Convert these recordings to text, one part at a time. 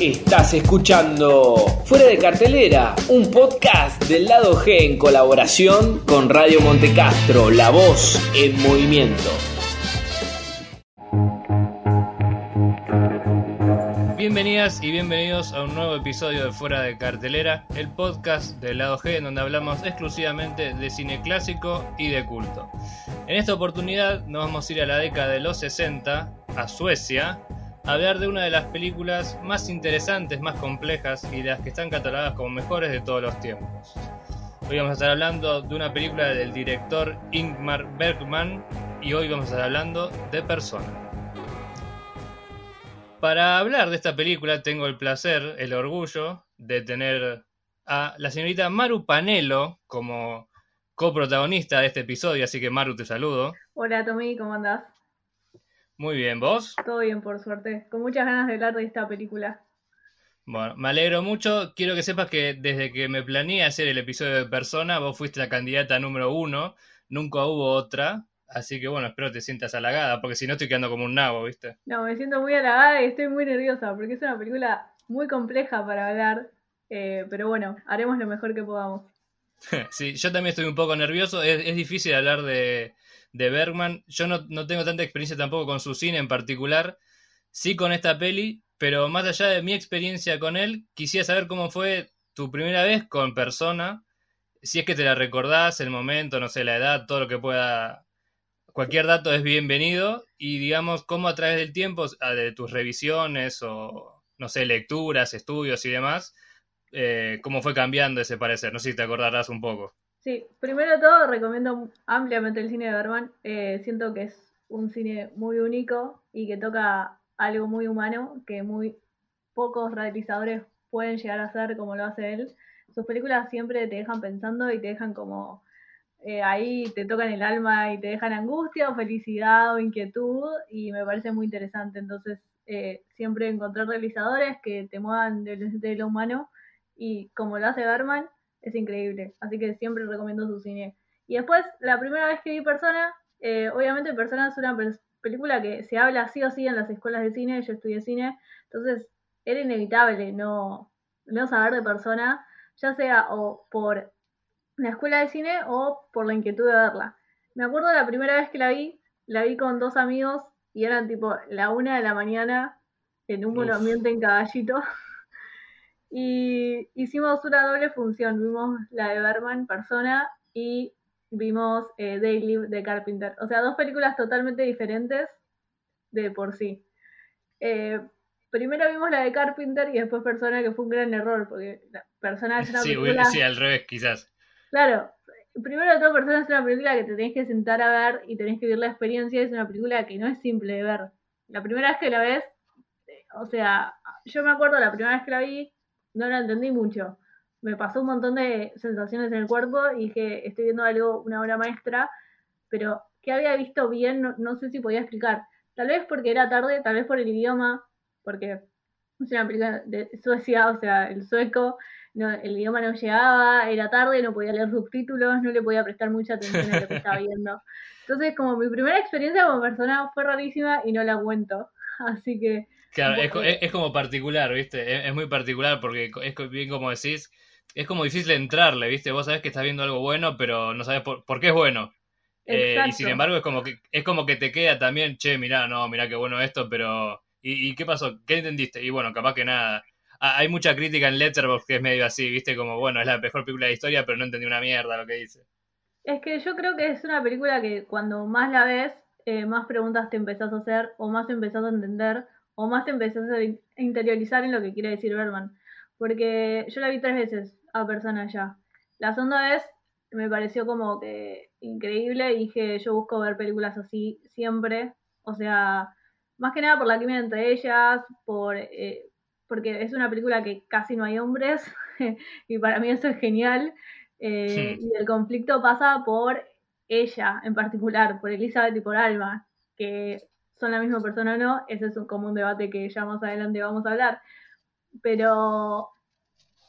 Estás escuchando Fuera de Cartelera, un podcast del lado G en colaboración con Radio Montecastro, la voz en movimiento. Bienvenidas y bienvenidos a un nuevo episodio de Fuera de Cartelera, el podcast del lado G en donde hablamos exclusivamente de cine clásico y de culto. En esta oportunidad nos vamos a ir a la década de los 60, a Suecia, hablar de una de las películas más interesantes, más complejas y de las que están catalogadas como mejores de todos los tiempos. Hoy vamos a estar hablando de una película del director Ingmar Bergman y hoy vamos a estar hablando de Persona. Para hablar de esta película tengo el placer, el orgullo de tener a la señorita Maru Panelo como coprotagonista de este episodio, así que Maru te saludo. Hola Tommy, ¿cómo andás? Muy bien, ¿vos? Todo bien, por suerte. Con muchas ganas de hablar de esta película. Bueno, me alegro mucho. Quiero que sepas que desde que me planeé hacer el episodio de Persona, vos fuiste la candidata número uno. Nunca hubo otra. Así que bueno, espero te sientas halagada, porque si no estoy quedando como un nabo, ¿viste? No, me siento muy halagada y estoy muy nerviosa, porque es una película muy compleja para hablar. Eh, pero bueno, haremos lo mejor que podamos. sí, yo también estoy un poco nervioso. es difícil hablar de, de Bergman. Yo no, tengo tanta experiencia tampoco con su cine en particular, sí con esta peli, pero más allá de mi experiencia con él, quisiera saber cómo fue tu primera vez con persona, si es que te la recordás, el momento, no sé, la edad, todo lo que pueda, cualquier dato es bienvenido y digamos cómo a través del tiempo, de tus revisiones o, no sé, lecturas, estudios y demás, eh, cómo fue cambiando ese parecer, no sé si te acordarás un poco. Sí, primero de todo recomiendo ampliamente el cine de Berman. Eh, siento que es un cine muy único y que toca algo muy humano que muy pocos realizadores pueden llegar a hacer como lo hace él. Sus películas siempre te dejan pensando y te dejan como eh, ahí te tocan el alma y te dejan angustia o felicidad o inquietud y me parece muy interesante. Entonces, eh, siempre encontrar realizadores que te muevan de lo humano y como lo hace Berman, es increíble. Así que siempre recomiendo su cine. Y después, la primera vez que vi Persona, eh, obviamente Persona es una película que se habla sí o sí en las escuelas de cine, yo estudié cine, entonces era inevitable no, no saber de Persona, ya sea o por la escuela de cine o por la inquietud de verla. Me acuerdo la primera vez que la vi, la vi con dos amigos y eran tipo la una de la mañana en un monumento en caballito. Y hicimos una doble función. Vimos la de Berman, Persona, y vimos eh, Daily de Carpenter. O sea, dos películas totalmente diferentes de por sí. Eh, primero vimos la de Carpenter y después Persona, que fue un gran error, porque la Persona es una sí, película... Sí, al revés, quizás. Claro, primero de todo, Persona es una película que te tenés que sentar a ver y tenés que vivir la experiencia. Es una película que no es simple de ver. La primera vez que la ves, eh, o sea, yo me acuerdo la primera vez que la vi, no la entendí mucho. Me pasó un montón de sensaciones en el cuerpo y dije, estoy viendo algo, una obra maestra, pero que había visto bien, no, sé si podía explicar. Tal vez porque era tarde, tal vez por el idioma, porque es una película de Suecia, o sea, el sueco, el idioma no llegaba, era tarde, no podía leer subtítulos, no le podía prestar mucha atención a lo que estaba viendo. Entonces, como mi primera experiencia como persona fue rarísima y no la cuento. Así que Claro, es, como particular, ¿viste? Es, muy particular porque es bien como decís, es como difícil entrarle, ¿viste? Vos sabés que estás viendo algo bueno, pero no sabes por, qué es bueno. Eh, y sin embargo es como que es como que te queda también, che, mirá, no, mirá qué bueno esto, pero ¿y, qué pasó? ¿Qué entendiste? Y bueno, capaz que nada. Ah, hay mucha crítica en Letterboxd que es medio así, ¿viste? Como, bueno, es la mejor película de la historia, pero no entendí una mierda lo que dice. Es que yo creo que es una película que cuando más la ves, eh, más preguntas te empezás a hacer o más empezás a entender o más te empezás a interiorizar en lo que quiere decir Berman. Porque yo la vi tres veces a persona ya. La segunda vez me pareció como que increíble y dije, yo busco ver películas así siempre. O sea, más que nada por la química entre ellas, por, eh, porque es una película que casi no hay hombres y para mí eso es genial. Eh, y el conflicto pasa por ella en particular, por Elizabeth y por Alma, que son la misma persona o no, ese es un común debate que ya más adelante vamos a hablar. Pero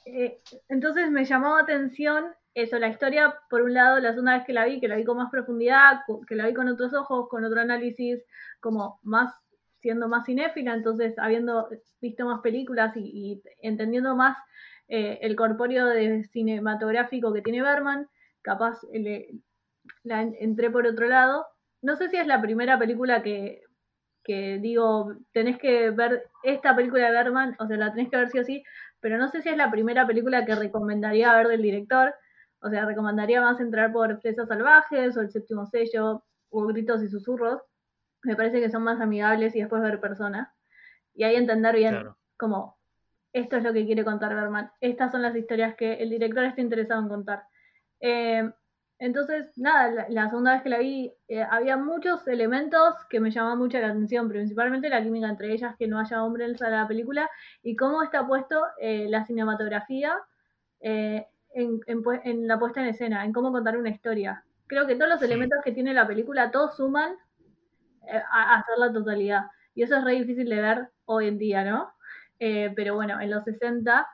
eh, entonces me llamó atención eso, la historia, por un lado, la segunda vez que la vi, que la vi con más profundidad, que la vi con otros ojos, con otro análisis, como más siendo más cinéfila, entonces habiendo visto más películas y, entendiendo más eh, el corpóreo de cinematográfico que tiene Berman, capaz la entré por otro lado. No sé si es la primera película que, que digo, tenés que ver esta película de Berman, o sea, la tenés que ver sí o sí, pero no sé si es la primera película que recomendaría ver del director. O sea, recomendaría más entrar por Fresas Salvajes o El Séptimo Sello o Gritos y Susurros. Me parece que son más amigables y después ver personas. Y ahí entender bien como esto es lo que quiere contar Berman. Estas son las historias que el director está interesado en contar. Eh, entonces, nada, la, segunda vez que la vi, eh, había muchos elementos que me llamaban mucho la atención, principalmente la química entre ellas, que no haya hombres en la película, y cómo está puesto eh, la cinematografía eh, en, la puesta en escena, en cómo contar una historia. Creo que todos los elementos que tiene la película, todos suman a, hacer la totalidad. Y eso es re difícil de ver hoy en día, ¿no? pero bueno, en los 60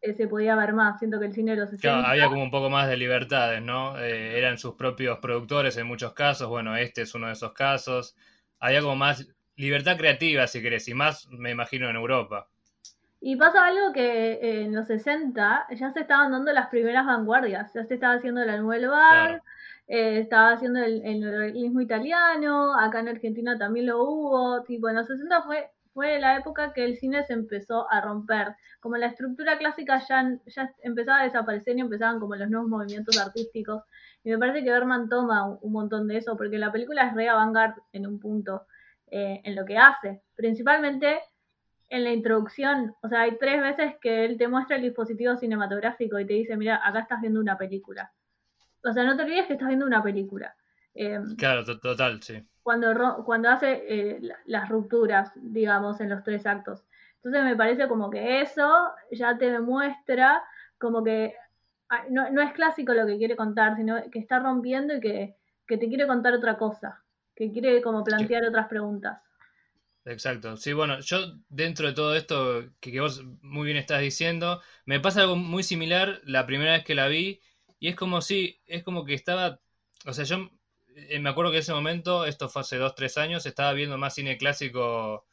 eh, se podía ver más. Siento que el cine de los 60... había como un poco más de libertades, ¿no? Eh, eran sus propios productores en muchos casos. Bueno, este es uno de esos casos. Había como más libertad creativa, si querés, y más, me imagino, en Europa. Y pasa algo que eh, en los 60 ya se estaban dando las primeras vanguardias. Ya se estaba haciendo la Nouvelle Bar, estaba haciendo el, el realismo italiano, acá en Argentina también lo hubo. Tipo, en los 60 fue fue la época que el cine se empezó a romper. Como la estructura clásica ya, empezaba a desaparecer y empezaban como los nuevos movimientos artísticos. Y me parece que Berman toma un, montón de eso, porque la película es re avant en un punto, eh, en lo que hace. Principalmente en la introducción, o sea, hay tres veces que él te muestra el dispositivo cinematográfico y te dice, mira, acá estás viendo una película. O sea, no te olvides que estás viendo una película. Em, claro, total, sí cuando, cuando hace eh, las rupturas, digamos, en los tres actos. Entonces me parece como que eso ya te demuestra como que no, no es clásico lo que quiere contar, sino que está rompiendo y que, te quiere contar otra cosa, que quiere como plantear otras preguntas. Exacto. Sí, bueno, yo dentro de todo esto que, que, vos muy bien estás diciendo, me pasa algo muy similar la primera vez que la vi y es como si, es como que estaba, o sea, yo me acuerdo que en ese momento, esto fue hace dos, tres años, estaba viendo más cine clásico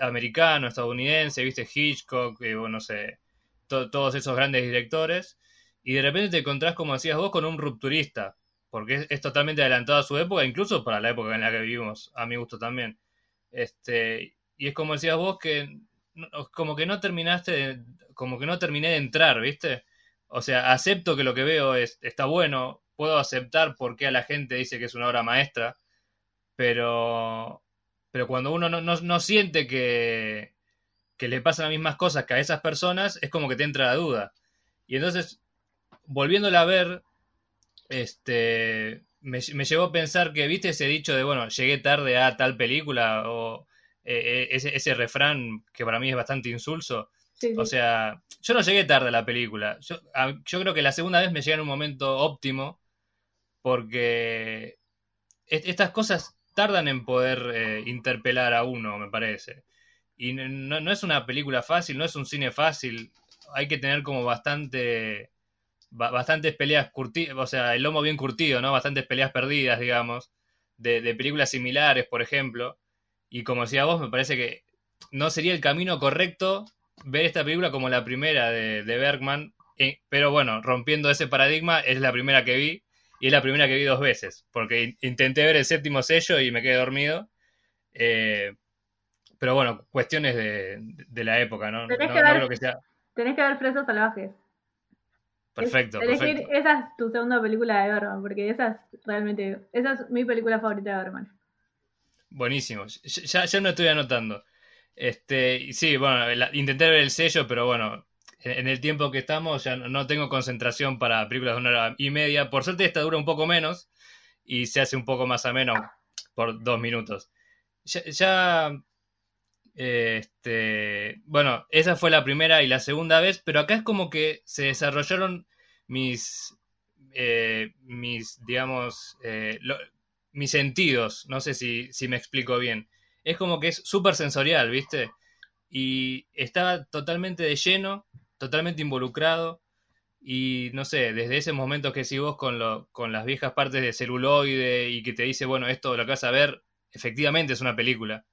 americano, estadounidense, viste Hitchcock, eh, no sé, todos esos grandes directores, y de repente te encontrás, como decías vos, con un rupturista, porque es, totalmente adelantado a su época, incluso para la época en la que vivimos, a mi gusto también. Este, y es como decías vos que como que no terminaste, como que no terminé de entrar, ¿viste? O sea, acepto que lo que veo es, está bueno, puedo aceptar por qué a la gente dice que es una obra maestra, pero, pero cuando uno no, no, siente que, que le pasan las mismas cosas que a esas personas, es como que te entra la duda. Y entonces, volviéndola a ver, este, me, me llevó a pensar que, viste ese dicho de, bueno, llegué tarde a tal película, o eh, eh, ese, ese refrán que para mí es bastante insulso. O sea, yo no llegué tarde a la película. Yo, yo, creo que la segunda vez me llegué en un momento óptimo porque estas cosas tardan en poder eh, interpelar a uno, me parece. Y no, es una película fácil, no es un cine fácil. Hay que tener como bastante bastantes peleas curtidas, o sea, el lomo bien curtido, ¿no? Bastantes peleas perdidas, digamos, de, películas similares, por ejemplo. Y como decía vos, me parece que no sería el camino correcto ver esta película como la primera de, de Bergman, eh, pero bueno, rompiendo ese paradigma, es la primera que vi y es la primera que vi dos veces, porque intenté ver el séptimo sello y me quedé dormido. Eh, pero bueno, cuestiones de, la época, ¿no? Tenés, que, ver, que tenés que ver Fresas Salvajes. Perfecto, Esa es tu segunda película de Berman, porque esa es realmente, esa es mi película favorita de Berman. Buenísimo, ya, ya no estoy anotando. Este, sí, bueno, intenté ver el sello, pero bueno, en el tiempo que estamos ya no tengo concentración para películas de una hora y media. Por suerte esta dura un poco menos y se hace un poco más ameno por dos minutos. Ya, este, bueno, esa fue la primera y la segunda vez, pero acá es como que se desarrollaron mis, eh, mis, digamos, eh, mis sentidos. No sé si, si me explico bien. Es como que es súper sensorial, ¿viste? Y estaba totalmente de lleno totalmente involucrado. Y no sé, desde ese momento que si vos con, lo, con las viejas partes de celuloide y que te dice, bueno, esto lo que vas a ver, efectivamente es una película.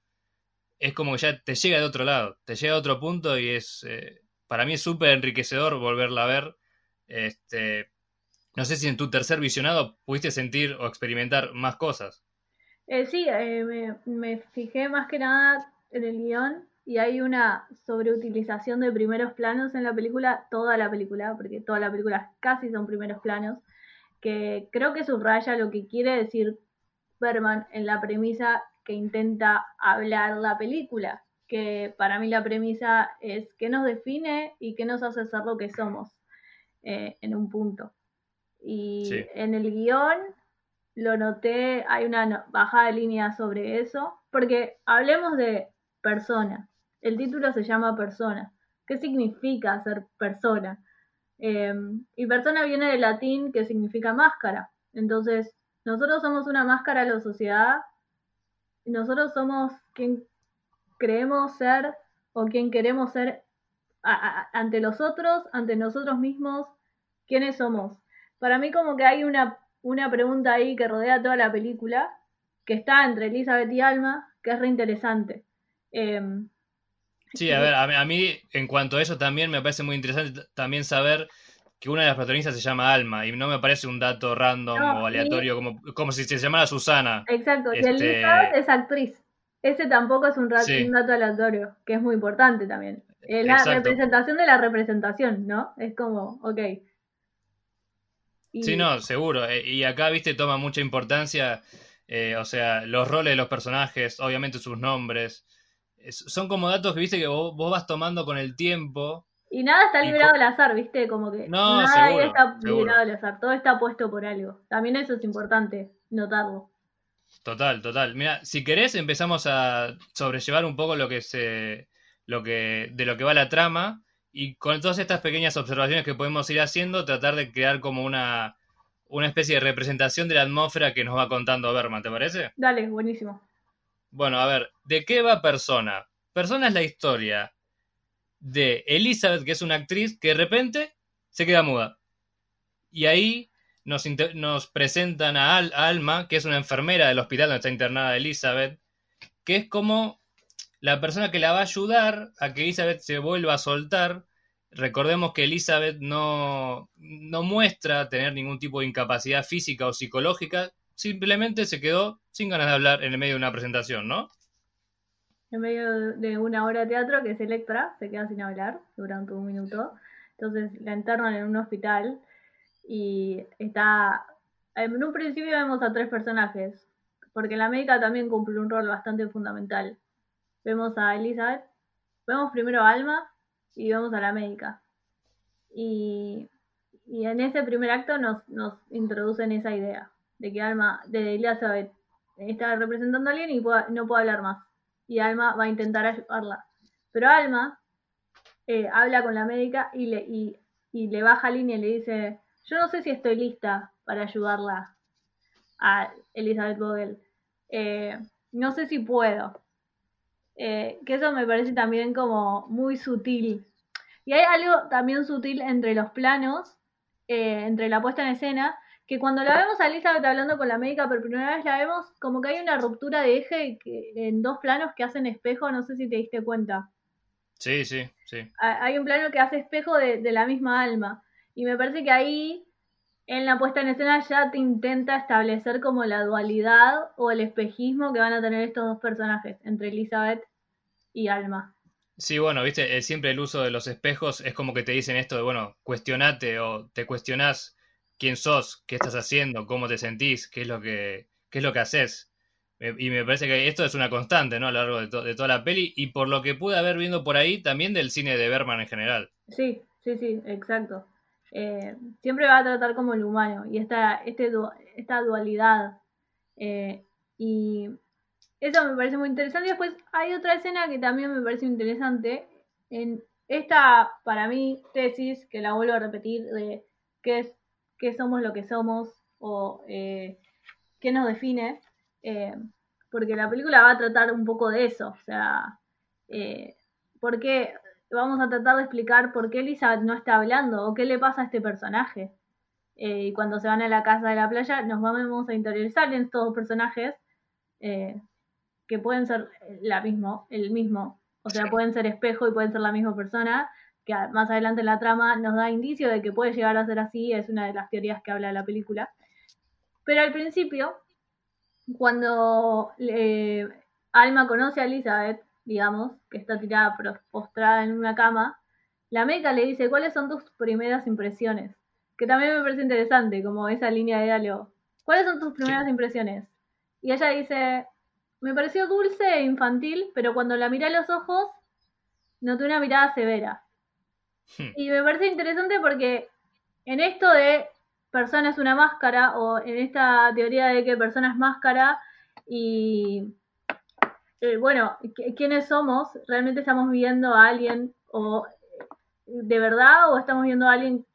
es como que ya te llega de otro lado, te llega de otro punto y es, eh, para mí es súper enriquecedor volverla a ver. Este, no sé si en tu tercer visionado pudiste sentir o experimentar más cosas. Eh, sí, eh, me, me, fijé más que nada en el guion y hay una sobreutilización de primeros planos en la película, toda la película, porque toda la película casi son primeros planos, que creo que subraya lo que quiere decir Berman en la premisa que intenta hablar la película, que para mí la premisa es qué nos define y qué nos hace ser lo que somos eh, en un punto. Y en el guion lo noté, hay una bajada de línea sobre eso, porque hablemos de persona. El título se llama persona. ¿Qué significa ser persona? Em, y persona viene del latín que significa máscara. Entonces, nosotros somos una máscara a la sociedad. Nosotros somos quien creemos ser o quien queremos ser ante los otros, ante nosotros mismos. ¿Quiénes somos? Para mí como que hay una, una pregunta ahí que rodea toda la película, que está entre Elizabeth y Alma, que es re interesante. Em, Sí, a ver, a mí, en cuanto a eso también me parece muy interesante también saber que una de las protagonistas se llama Alma y no me parece un dato random o aleatorio como, como si se llamara Susana. Exacto, y este... Elizabeth es actriz. Ese tampoco es un, dato aleatorio, que es muy importante también. Es la representación de la representación, ¿no? Es como, ok. Sí, no, seguro. Eh, y acá, viste, toma mucha importancia, eh, o sea, los roles de los personajes, obviamente sus nombres son como datos que viste que vos, vas tomando con el tiempo. Y nada está liberado al azar, ¿viste? Como que no, nada ahí está liberado al azar, todo está puesto por algo. También eso es importante notarlo. Total, total. Mira, si querés empezamos a sobrellevar un poco lo que se lo que de lo que va la trama y con todas estas pequeñas observaciones que podemos ir haciendo tratar de crear como una una especie de representación de la atmósfera que nos va contando Berman, ¿te parece? Dale, buenísimo. Bueno, a ver, ¿de qué va Persona? Persona es la historia de Elizabeth, que es una actriz que de repente se queda muda. Y ahí nos, presentan a, Alma, que es una enfermera del hospital donde está internada Elizabeth, que es como la persona que la va a ayudar a que Elizabeth se vuelva a soltar. Recordemos que Elizabeth no, no muestra tener ningún tipo de incapacidad física o psicológica, simplemente se quedó sin ganas de hablar en el medio de una presentación, ¿no? En medio de una hora de teatro que es Electra, se queda sin hablar durante un minuto. Entonces la internan en un hospital y está... En un principio vemos a tres personajes, porque la médica también cumple un rol bastante fundamental. Vemos a Elizabeth, vemos primero a Alma y vemos a la médica. Y, y en ese primer acto nos, nos introducen esa idea de que Alma, de Elizabeth, está representando a alguien y no puede hablar más. Y Alma va a intentar ayudarla. Pero Alma eh, habla con la médica y le, y, le baja línea y le dice, yo no sé si estoy lista para ayudarla a Elizabeth Vogel. Eh, no sé si puedo. Eh, que eso me parece también como muy sutil. Y hay algo también sutil entre los planos, entre la puesta en escena, que cuando la vemos a Elizabeth hablando con la médica por primera vez la vemos como que hay una ruptura de eje en dos planos que hacen espejo, no sé si te diste cuenta. Sí, sí, sí. Hay un plano que hace espejo de, la misma alma. Y me parece que ahí, en la puesta en escena, ya te intenta establecer como la dualidad o el espejismo que van a tener estos dos personajes, entre Elizabeth y Alma. Sí, bueno, viste, siempre el uso de los espejos es como que te dicen esto de, bueno, cuestionate o te cuestionás quién sos, qué estás haciendo, cómo te sentís, qué es lo que, qué es lo que haces. Y me parece que esto es una constante, ¿no? A lo largo de, toda la peli y por lo que pude haber viendo por ahí, también del cine de Berman en general. Sí, sí, sí, exacto. Eh, siempre va a tratar como el humano y esta, este, esta dualidad. Eh, y eso me parece muy interesante. Después hay otra escena que también me parece interesante. En esta, para mí, tesis, que la vuelvo a repetir, de que es qué somos lo que somos o eh, qué nos define, eh, porque la película va a tratar un poco de eso, o sea, eh, ¿por qué? Vamos a tratar de explicar por qué Lisa no está hablando o qué le pasa a este personaje. y cuando se van a la casa de la playa nos vamos a interiorizar en estos dos personajes que pueden ser la mismo, el mismo, o sea, pueden ser espejo y pueden ser la misma persona, que más adelante en la trama nos da indicio de que puede llegar a ser así, es una de las teorías que habla la película. Pero al principio, cuando eh, Alma conoce a Elizabeth, digamos, que está tirada postrada en una cama, la médica le dice, ¿cuáles son tus primeras impresiones? Que también me parece interesante, como esa línea de diálogo. ¿Cuáles son tus primeras impresiones? Y ella dice, me pareció dulce e infantil, pero cuando la miré a los ojos, noté una mirada severa. Hmm. Y me parece interesante porque en esto de persona es una máscara, o en esta teoría de que persona es máscara, y eh, bueno, ¿quiénes somos? ¿Realmente estamos viendo a alguien o de verdad o estamos viendo a alguien,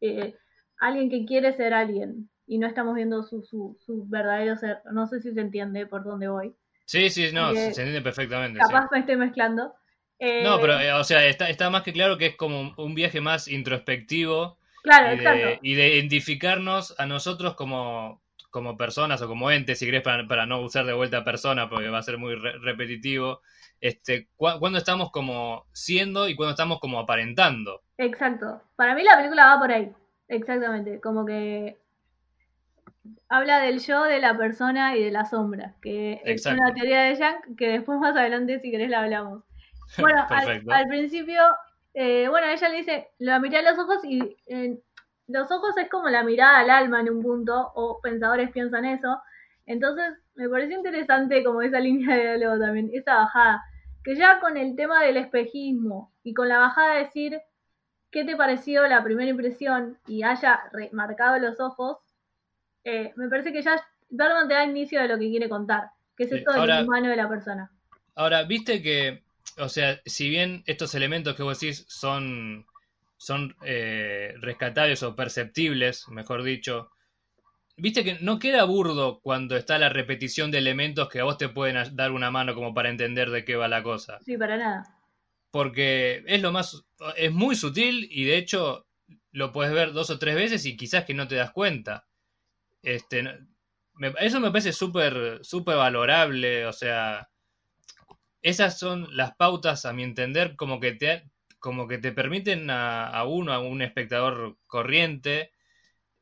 eh, alguien que quiere ser alguien y no estamos viendo su, su, su, verdadero ser? No sé si se entiende por dónde voy. Sí, sí, no, se entiende perfectamente. Capaz me estoy mezclando. No, pero, o sea, está, está más que claro que es como un viaje más introspectivo Claro, y de, y de identificarnos a nosotros como, como personas o como entes, si querés, para, no usar de vuelta persona, porque va a ser muy repetitivo, este, cuando estamos como siendo y cuando estamos como aparentando. Exacto. Para mí la película va por ahí. Exactamente. Como que habla del yo, de la persona y de la sombra, que es una teoría de Yang que después más adelante, si querés, la hablamos. Bueno, al, principio eh, bueno, ella le dice, la miré a los ojos y los ojos es como la mirada al alma en un punto, o pensadores piensan eso. Entonces, me pareció interesante como esa línea de diálogo también, esa bajada. Que ya con el tema del espejismo y con la bajada de decir qué te pareció la primera impresión y haya remarcado los ojos, eh, me parece que ya Bergman te da inicio de lo que quiere contar, que es esto del humano de la persona. Ahora, viste que o sea, si bien estos elementos que vos decís son, son eh, rescatables o perceptibles, mejor dicho, viste que no queda burdo cuando está la repetición de elementos que a vos te pueden dar una mano como para entender de qué va la cosa. Sí, para nada. Porque es lo más, es muy sutil y de hecho lo puedes ver dos o tres veces y quizás que no te das cuenta. Este, eso me parece súper, súper valorable, o sea, esas son las pautas, a mi entender, como que te, como que te permiten a, uno, a un espectador corriente,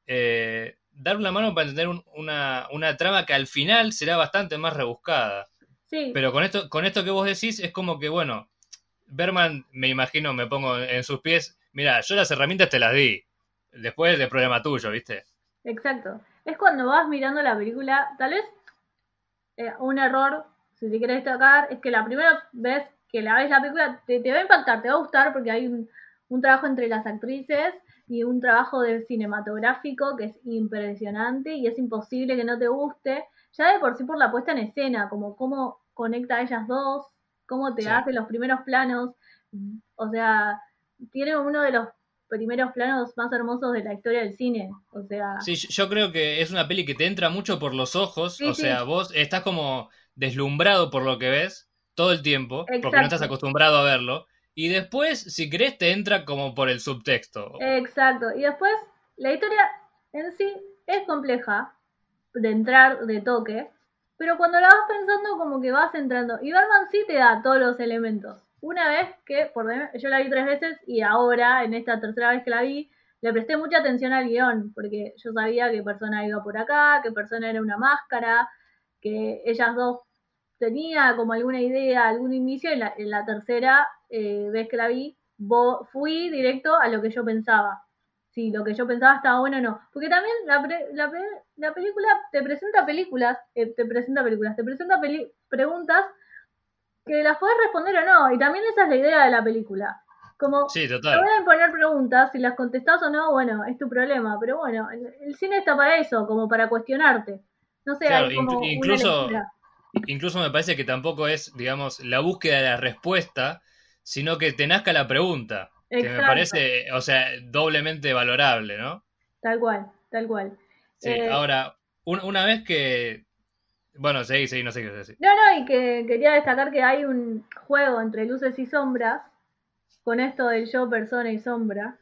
eh, dar una mano para entender una, una, trama que al final será bastante más rebuscada. Sí. Pero con esto, con esto que vos decís, es como que, bueno, Berman, me imagino, me pongo en sus pies, mira, yo las herramientas te las di, después del problema tuyo, ¿viste? Exacto. Es cuando vas mirando la película, tal vez eh, un error si te quieres destacar, es que la primera vez que la ves la película te, va a impactar, te va a gustar porque hay un, trabajo entre las actrices y un trabajo de cinematográfico que es impresionante y es imposible que no te guste, ya de por sí por la puesta en escena, como cómo conecta a ellas dos, cómo te hace los primeros planos, o sea, tiene uno de los primeros planos más hermosos de la historia del cine, o sea... Sí, yo creo que es una peli que te entra mucho por los ojos, o sea, vos estás como deslumbrado por lo que ves todo el tiempo, porque no estás acostumbrado a verlo, y después, si crees, te entra como por el subtexto. Exacto, y después la historia en sí es compleja de entrar de toque, pero cuando la vas pensando como que vas entrando, y Batman sí te da todos los elementos. Una vez que, por yo la vi tres veces y ahora, en esta tercera vez que la vi, le presté mucha atención al guion, porque yo sabía qué persona iba por acá, qué persona era una máscara, que ellas dos tenía como alguna idea, algún inicio, en la, en la tercera eh, vez que la vi, fui directo a lo que yo pensaba. Si lo que yo pensaba estaba bueno o no. Porque también la, la, la película te presenta películas, eh, te presenta películas, te presenta preguntas que las puedes responder o no. Y también esa es la idea de la película. Como sí, te voy a poner preguntas, si las contestás o no, bueno, es tu problema. Pero bueno, el, cine está para eso, como para cuestionarte. No sé, hay como incluso, incluso me parece que tampoco es, digamos, la búsqueda de la respuesta, sino que te nazca la pregunta. Que me parece, o sea, doblemente valorable, ¿no? Tal cual, tal cual. Sí, eh, ahora, una vez que. Bueno, seguí, seguí, no sé qué decir. No, no, y que quería destacar que hay un juego entre luces y sombras, con esto del yo, persona y sombra,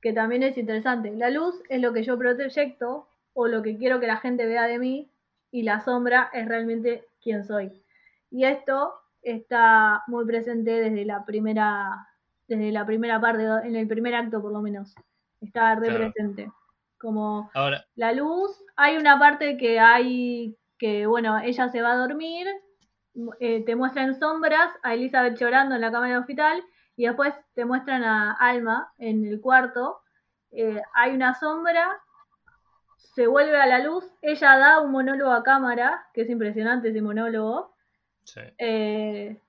que también es interesante. La luz es lo que yo proyecto o lo que quiero que la gente vea de mí, y la sombra es realmente quién soy. Y esto está muy presente desde la primera, desde la primera parte, en el primer acto por lo menos. Está re presente. Como Ahora. la luz, hay una parte que hay que, bueno, ella se va a dormir, eh, te muestran sombras a Elizabeth llorando en la cama del hospital y después te muestran a Alma en el cuarto. Eh, hay una sombra, se vuelve a la luz, ella da un monólogo a cámara, que es impresionante ese monólogo, eh,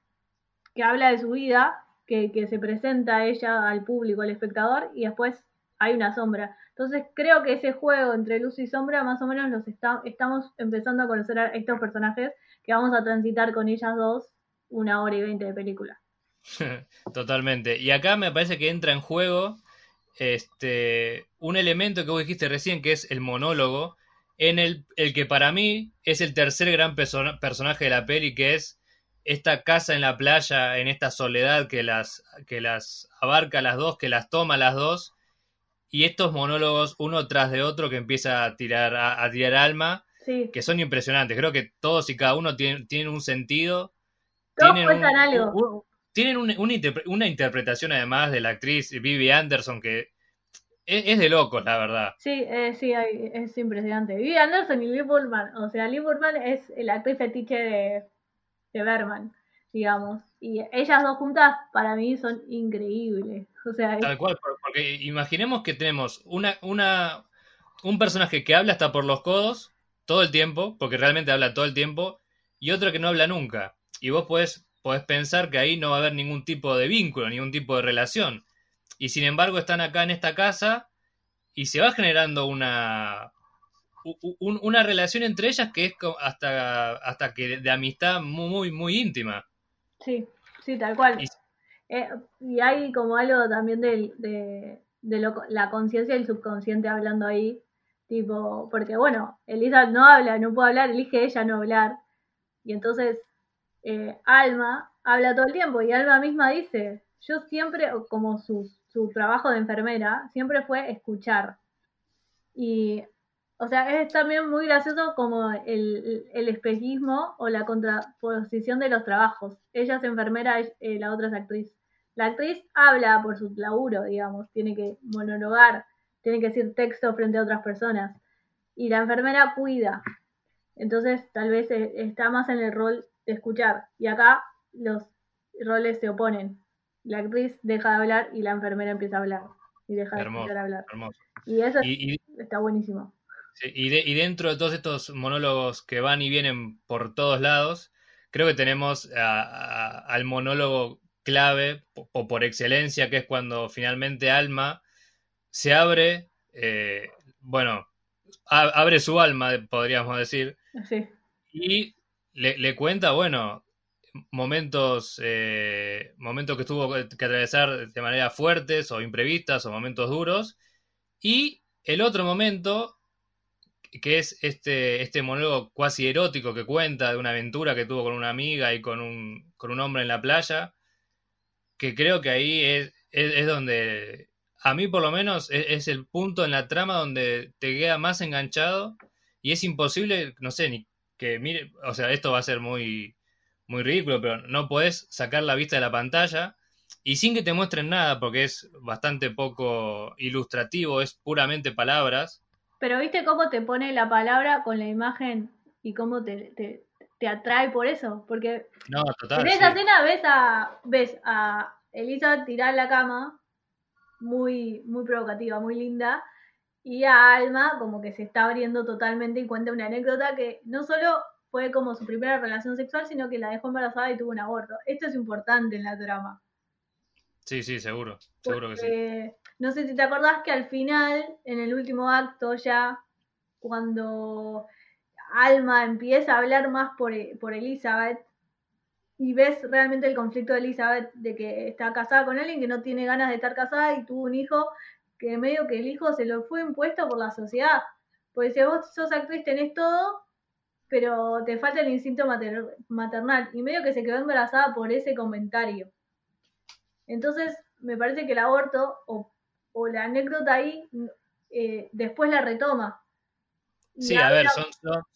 que habla de su vida, que, que se presenta ella al público, al espectador, y después hay una sombra. Entonces creo que ese juego entre luz y sombra más o menos los estamos empezando a conocer a estos personajes que vamos a transitar con ellas dos una hora y veinte de película. Totalmente. Y acá me parece que entra en juego este, un elemento que vos dijiste recién, que es el monólogo, en el, el que para mí es el tercer gran personaje de la peli, que es esta casa en la playa, en esta soledad que las, que las abarca las dos, que las toma las dos, y estos monólogos uno tras de otro que empieza a tirar, a, tirar alma, que son impresionantes. Creo que todos y cada uno tienen, un sentido. tienen algo. Tienen una interpretación además de la actriz Vivi Anderson que es, de locos, la verdad. Sí, eh, sí, es impresionante. Vivi Anderson y Lee Burman. O sea, Lee Burman es el actriz fetiche de, de Berman digamos. Y ellas dos juntas para mí son increíbles. O sea, Tal cual, porque imaginemos que tenemos una, una, un personaje que habla hasta por los codos todo el tiempo, porque realmente habla todo el tiempo, y otro que no habla nunca. Y vos podés, podés pensar que ahí no va a haber ningún tipo de vínculo, ningún tipo de relación. Y sin embargo están acá en esta casa y se va generando una, una relación entre ellas que es hasta, hasta que de amistad muy, muy íntima. Sí, sí, tal cual. Y, eh, hay como algo también de, de, la conciencia y el subconsciente hablando ahí, tipo, porque bueno, Elisa no habla, no puede hablar, elige ella no hablar, y entonces eh, Alma habla todo el tiempo, y Alma misma dice, yo siempre, como su, su trabajo de enfermera, siempre fue escuchar. Y o sea, es también muy gracioso como el, espejismo o la contraposición de los trabajos. Ella es enfermera, eh, la otra es actriz. La actriz habla por su laburo, digamos, tiene que monologar, tiene que decir texto frente a otras personas. Y la enfermera cuida. Entonces, tal vez eh, está más en el rol escuchar. Y acá los roles se oponen. La actriz deja de hablar y la enfermera empieza a hablar. Y deja de hablar. Y eso está buenísimo y, dentro de todos estos monólogos que van y vienen por todos lados, creo que tenemos al monólogo clave o por excelencia, que es cuando finalmente Alma se abre, eh, bueno, abre su alma, podríamos decir, y le, cuenta, bueno, momentos, eh, momentos que tuvo que atravesar de manera fuertes o imprevistas o momentos duros, y el otro momento que es este, este monólogo cuasi erótico que cuenta de una aventura que tuvo con una amiga y con un, con un hombre en la playa, que creo que ahí es, es, donde, a mí por lo menos, es, el punto en la trama donde te queda más enganchado. Y es imposible, no sé, ni que mire, o sea, esto va a ser muy, muy ridículo, pero no puedes sacar la vista de la pantalla y sin que te muestren nada, porque es bastante poco ilustrativo, es puramente palabras pero viste cómo te pone la palabra con la imagen y cómo te, te, atrae por eso. Porque en esa escena ves a, ves a Elisa tirar la cama, muy, muy provocativa, muy linda, y a Alma como que se está abriendo totalmente y cuenta una anécdota que no solo fue como su primera relación sexual, sino que la dejó embarazada y tuvo un aborto. Esto es importante en la trama. Sí, sí, seguro, seguro que sí. No sé si te acordás que al final, en el último acto ya, cuando Alma empieza a hablar más por, por Elizabeth, y ves realmente el conflicto de Elizabeth de que está casada con alguien que no tiene ganas de estar casada y tuvo un hijo que medio que el hijo se lo fue impuesto por la sociedad. Porque si vos sos actriz tenés todo, pero te falta el instinto maternal. Y medio que se quedó embarazada por ese comentario. Entonces, me parece que el aborto, o o la anécdota ahí eh, después la retoma. Sí, a ver, son,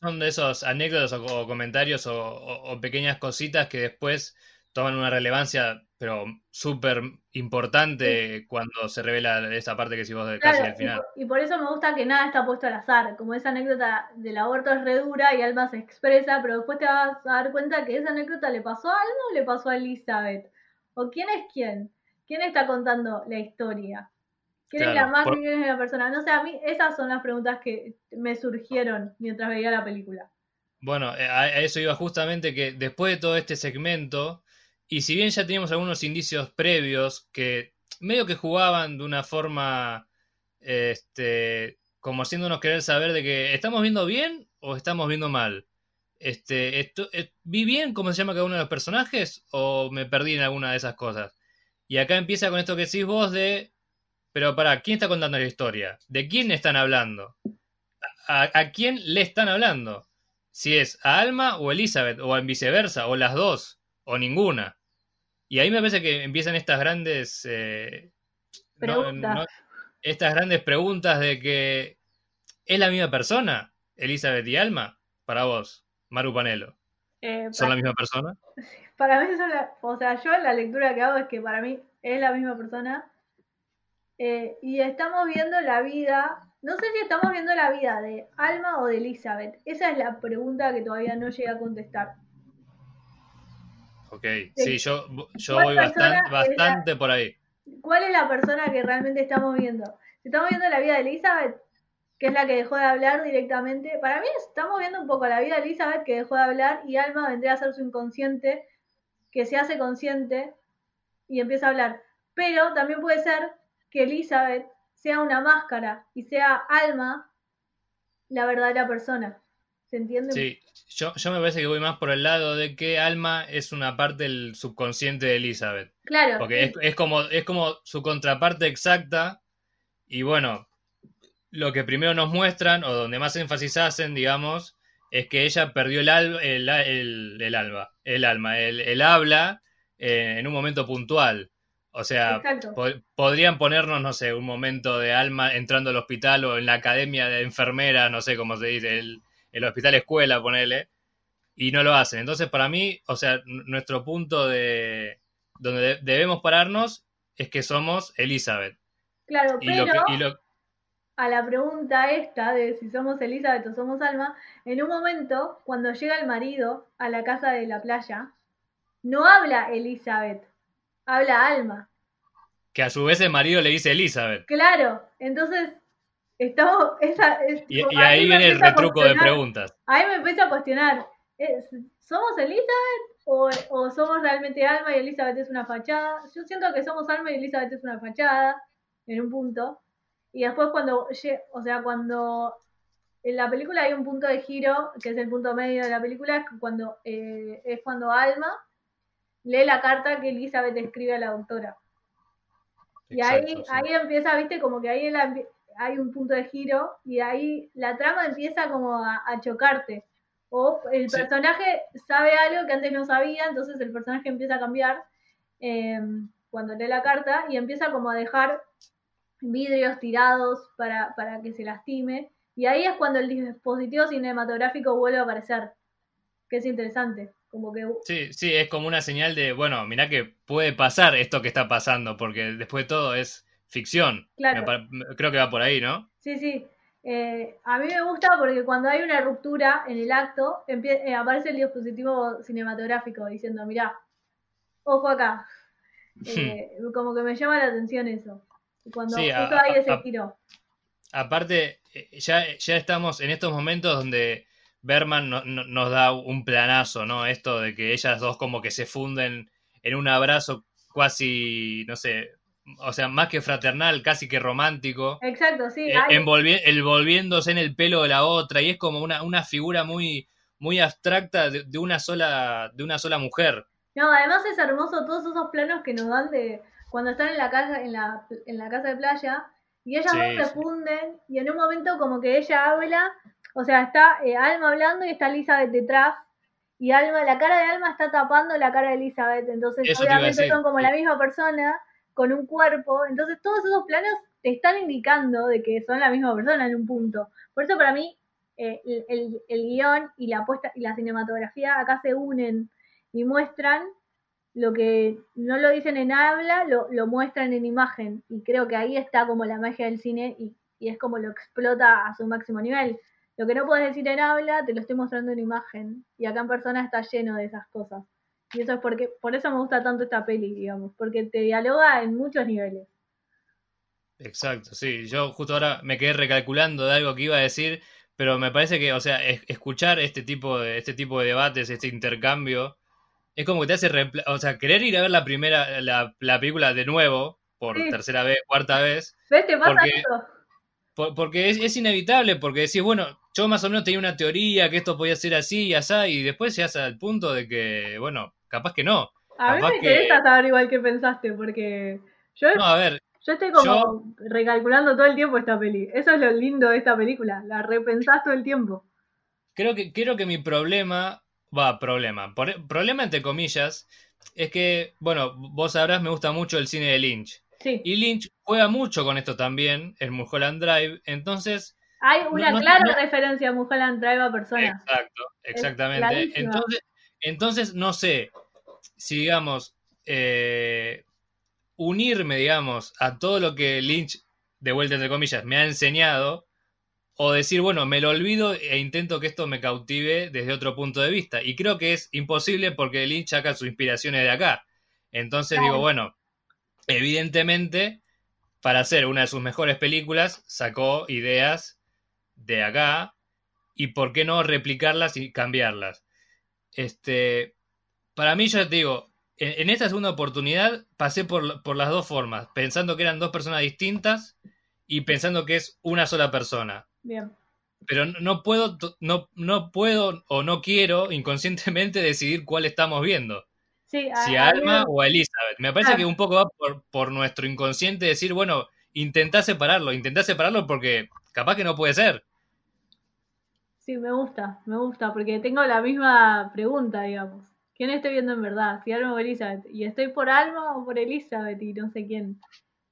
son, de esos anécdotas o, comentarios o, pequeñas cositas que después toman una relevancia, pero súper importante cuando se revela esa parte que si vos casi al final. Y por, eso me gusta que nada está puesto al azar, como esa anécdota del aborto es re dura y Alma se expresa, pero después te vas a dar cuenta que esa anécdota le pasó a Alma o le pasó a Elizabeth. ¿O quién es quién? ¿Quién está contando la historia? ¿Quién es la máquina quién es la persona? No sé, a mí esas son las preguntas que me surgieron mientras veía la película. Bueno, eh, a eso iba justamente que después de todo este segmento, y si bien ya teníamos algunos indicios previos que medio que jugaban de una forma, este, como haciéndonos querer saber de que estamos viendo bien o estamos viendo mal. Este, esto, eh, ¿Vi bien cómo se llama cada uno de los personajes o me perdí en alguna de esas cosas? Y acá empieza con esto que decís vos de, pero para, ¿quién está contando la historia? ¿De quién están hablando? ¿A, quién le están hablando? Si es a Alma o Elizabeth, o viceversa, o las dos, o ninguna. Y ahí me parece que empiezan estas grandes... Eh, estas grandes preguntas de que ¿es la misma persona, Elizabeth y Alma? Para vos, Maru Panelo. Eh, ¿Son la misma persona? Para mí son la, o sea, yo la lectura que hago es que para mí es la misma persona. Eh, y estamos viendo la vida, no sé si estamos viendo la vida de Alma o de Elizabeth. Esa es la pregunta que todavía no llega a contestar. Ok, sí, yo, yo voy bastante, bastante por ahí. ¿Cuál es la persona que realmente estamos viendo? Si estamos viendo la vida de Elizabeth, que es la que dejó de hablar directamente, para mí estamos viendo un poco la vida de Elizabeth que dejó de hablar y Alma vendría a ser su inconsciente que se hace consciente y empieza a hablar. Pero también puede ser que Elizabeth sea una máscara y sea Alma la verdadera persona. ¿Se entiende? Sí, yo, yo me parece que voy más por el lado de que Alma es una parte del subconsciente de Elizabeth. Claro. Porque es, es, como, es como su contraparte exacta. Y bueno, lo que primero nos muestran, o donde más énfasis hacen, digamos, es que ella perdió el, el, el, alma, el alma, el, habla eh, en un momento puntual. O sea, podrían ponernos, no sé, un momento de alma entrando al hospital o en la academia de enfermera, no sé cómo se dice, el, el hospital escuela, ponele, y no lo hacen. Entonces, para mí, o sea, nuestro punto de donde debemos pararnos es que somos Elizabeth. Claro, pero a la pregunta esta de si somos Elizabeth o somos Alma, en un momento, cuando llega el marido a la casa de la playa, no habla Elizabeth, habla Alma. Que a su vez el marido le dice Elizabeth. Claro, entonces estamos... Esa, y, ahí viene el retruco de preguntas. Ahí me empiezo a cuestionar, ¿somos Elizabeth o, o somos realmente Alma y Elizabeth es una fachada? Yo siento que somos Alma y Elizabeth es una fachada, en un punto y después cuando, o sea, cuando en la película hay un punto de giro, que es el punto medio de la película, es cuando, eh, es cuando Alma lee la carta que Elizabeth escribe a la doctora. y ahí, ahí empieza, viste, como que ahí hay un punto de giro y ahí la trama empieza como a, chocarte. O el personaje sabe algo que antes no sabía, entonces el personaje empieza a cambiar eh, cuando lee la carta y empieza como a dejar vidrios tirados para, para que se lastime. Y ahí es cuando el dispositivo cinematográfico vuelve a aparecer, que es interesante. Como que... Sí, sí, es como una señal de, bueno, mira que puede pasar esto que está pasando, porque después de todo es ficción. Claro. creo que va por ahí, ¿no? Sí, sí. Eh, a mí me gusta porque cuando hay una ruptura en el acto, eh, aparece el dispositivo cinematográfico diciendo, mira, ojo acá. Eh, como que me llama la atención eso. Cuando sí, ese giro. Aparte, eh, ya, ya estamos en estos momentos donde Berman nos da un planazo, ¿no? Esto de que ellas dos como que se funden en un abrazo casi, no sé, o sea, más que fraternal, casi que romántico. Exacto, sí. Eh, envolviéndose en el pelo de la otra y es como una, una figura muy, muy abstracta de, de, una sola, de una sola mujer. No, además es hermoso todos esos planos que nos dan de, cuando están en la casa, en la, en la casa de playa, y ellas dos se funden, y en un momento como que ella habla, o sea, está eh, Alma hablando y está Elizabeth detrás, y Alma, la cara de Alma está tapando la cara de Elizabeth, entonces obviamente son como la misma persona, con un cuerpo, entonces todos esos planos te están indicando de que son la misma persona en un punto. Por eso para mí eh, el, el, guion y la puesta y la cinematografía acá se unen y muestran lo que no lo dicen en habla, lo, lo muestran en imagen. Y creo que ahí está como la magia del cine y, y es como lo explota a su máximo nivel. Lo que no puedes decir en habla, te lo estoy mostrando en imagen. Y acá en persona está lleno de esas cosas. Y eso es porque, por eso me gusta tanto esta peli, digamos, porque te dialoga en muchos niveles. Exacto, sí. Yo justo ahora me quedé recalculando de algo que iba a decir, pero me parece que, o sea, escuchar este tipo de, este tipo de debates, este intercambio, es como que te hace, o sea, querer ir a ver la primera, la, película de nuevo, por tercera vez, cuarta vez. ¿Ves? Te pasa eso porque es, inevitable, porque decís, bueno, yo más o menos tenía una teoría que esto podía ser así y así, y después llegas al punto de que, bueno, capaz que no. A mí me interesa saber igual que pensaste, porque yo, no, a ver, yo estoy como recalculando todo el tiempo esta peli. Eso es lo lindo de esta película, la repensás todo el tiempo. Creo que, creo que mi problema, va, problema, problema entre comillas, es que, bueno, vos sabrás, me gusta mucho el cine de Lynch. Y Lynch juega mucho con esto también, el Mulholland Drive. Entonces. Hay una clara referencia a Mulholland Drive a personas. Exacto, exactamente. Entonces, entonces, no sé si, digamos, eh, unirme, digamos, a todo lo que Lynch, de vuelta entre comillas, me ha enseñado, o decir, bueno, me lo olvido e intento que esto me cautive desde otro punto de vista. Y creo que es imposible porque Lynch saca sus inspiraciones de acá. Entonces digo, bueno, evidentemente, para hacer una de sus mejores películas, sacó ideas de acá y por qué no replicarlas y cambiarlas. Este, para mí, yo te digo, en, esta segunda oportunidad pasé por, por, las dos formas, pensando que eran dos personas distintas y pensando que es una sola persona. Bien. Pero no puedo, no, no puedo o no quiero inconscientemente decidir cuál estamos viendo si a Alma o a Elizabeth. Me parece que un poco va por, nuestro inconsciente decir, bueno, intentá separarlo, intentá separarlo porque capaz que no puede ser. Sí, me gusta, me gusta, porque tengo la misma pregunta, digamos. ¿Quién estoy viendo en verdad? Si Alma o Elizabeth. Y estoy por Alma o por Elizabeth y no sé quién.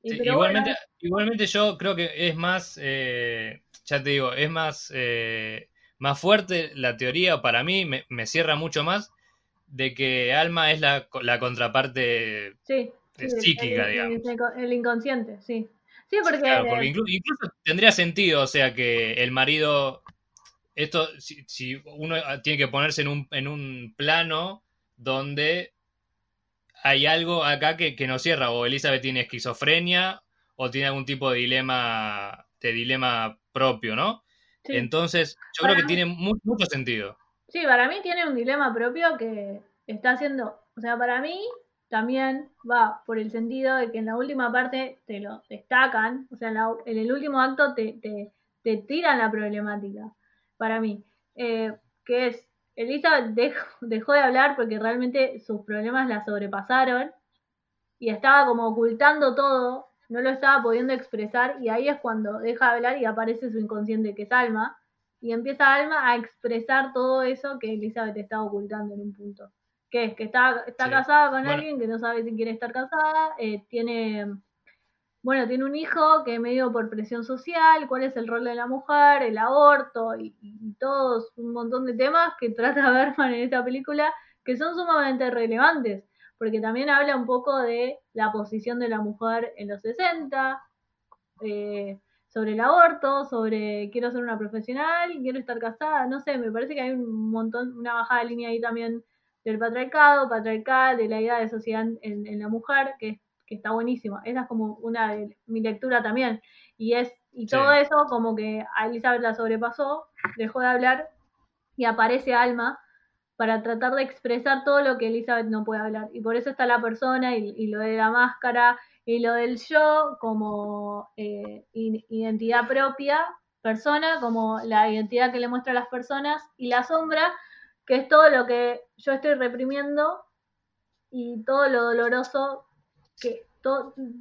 igualmente, igualmente yo creo que es más, eh, ya te digo, es más, eh, más fuerte la teoría, para mí me, me cierra mucho más de que Alma es la, la contraparte psíquica, digamos. El, inconsciente, sí. Sí, porque... incluso, tendría sentido, o sea, que el marido, esto, si, si, uno tiene que ponerse en un, en un plano donde hay algo acá que, que no cierra, o Elizabeth tiene esquizofrenia, o tiene algún tipo de dilema, de dilema propio, ¿no? Entonces, yo creo que tiene mucho sentido. Sí, para mí tiene un dilema propio que está haciendo, o sea, para mí también va por el sentido de que en la última parte te lo destacan, o sea, en, el último acto te, te, tiran la problemática, para mí, eh, que es, Elisa dejó, dejó de hablar porque realmente sus problemas la sobrepasaron y estaba como ocultando todo, no lo estaba pudiendo expresar y ahí es cuando deja de hablar y aparece su inconsciente que es Alma y empieza Alma a expresar todo eso que Elizabeth estaba ocultando en un punto. Que es que está, está casada con alguien que no sabe si quiere estar casada, eh, tiene, bueno, tiene un hijo que medio por presión social, cuál es el rol de la mujer, el aborto y, todos un montón de temas que trata Berman en esta película que son sumamente relevantes, porque también habla un poco de la posición de la mujer en los 60, eh, sobre el aborto, sobre quiero ser una profesional, quiero estar casada, no sé, me parece que hay un montón, una bajada de línea ahí también del patriarcado, patriarcal, de la idea de sociedad en, la mujer, que, que, está buenísima. Esa es como una de mi lectura también. Y es y todo eso como que a Elizabeth la sobrepasó, dejó de hablar y aparece Alma para tratar de expresar todo lo que Elizabeth no puede hablar. Y por eso está la persona y, y lo de la máscara y lo del yo como eh, identidad propia, persona, como la identidad que le muestra a las personas, y la sombra, que es todo lo que yo estoy reprimiendo y todo lo doloroso que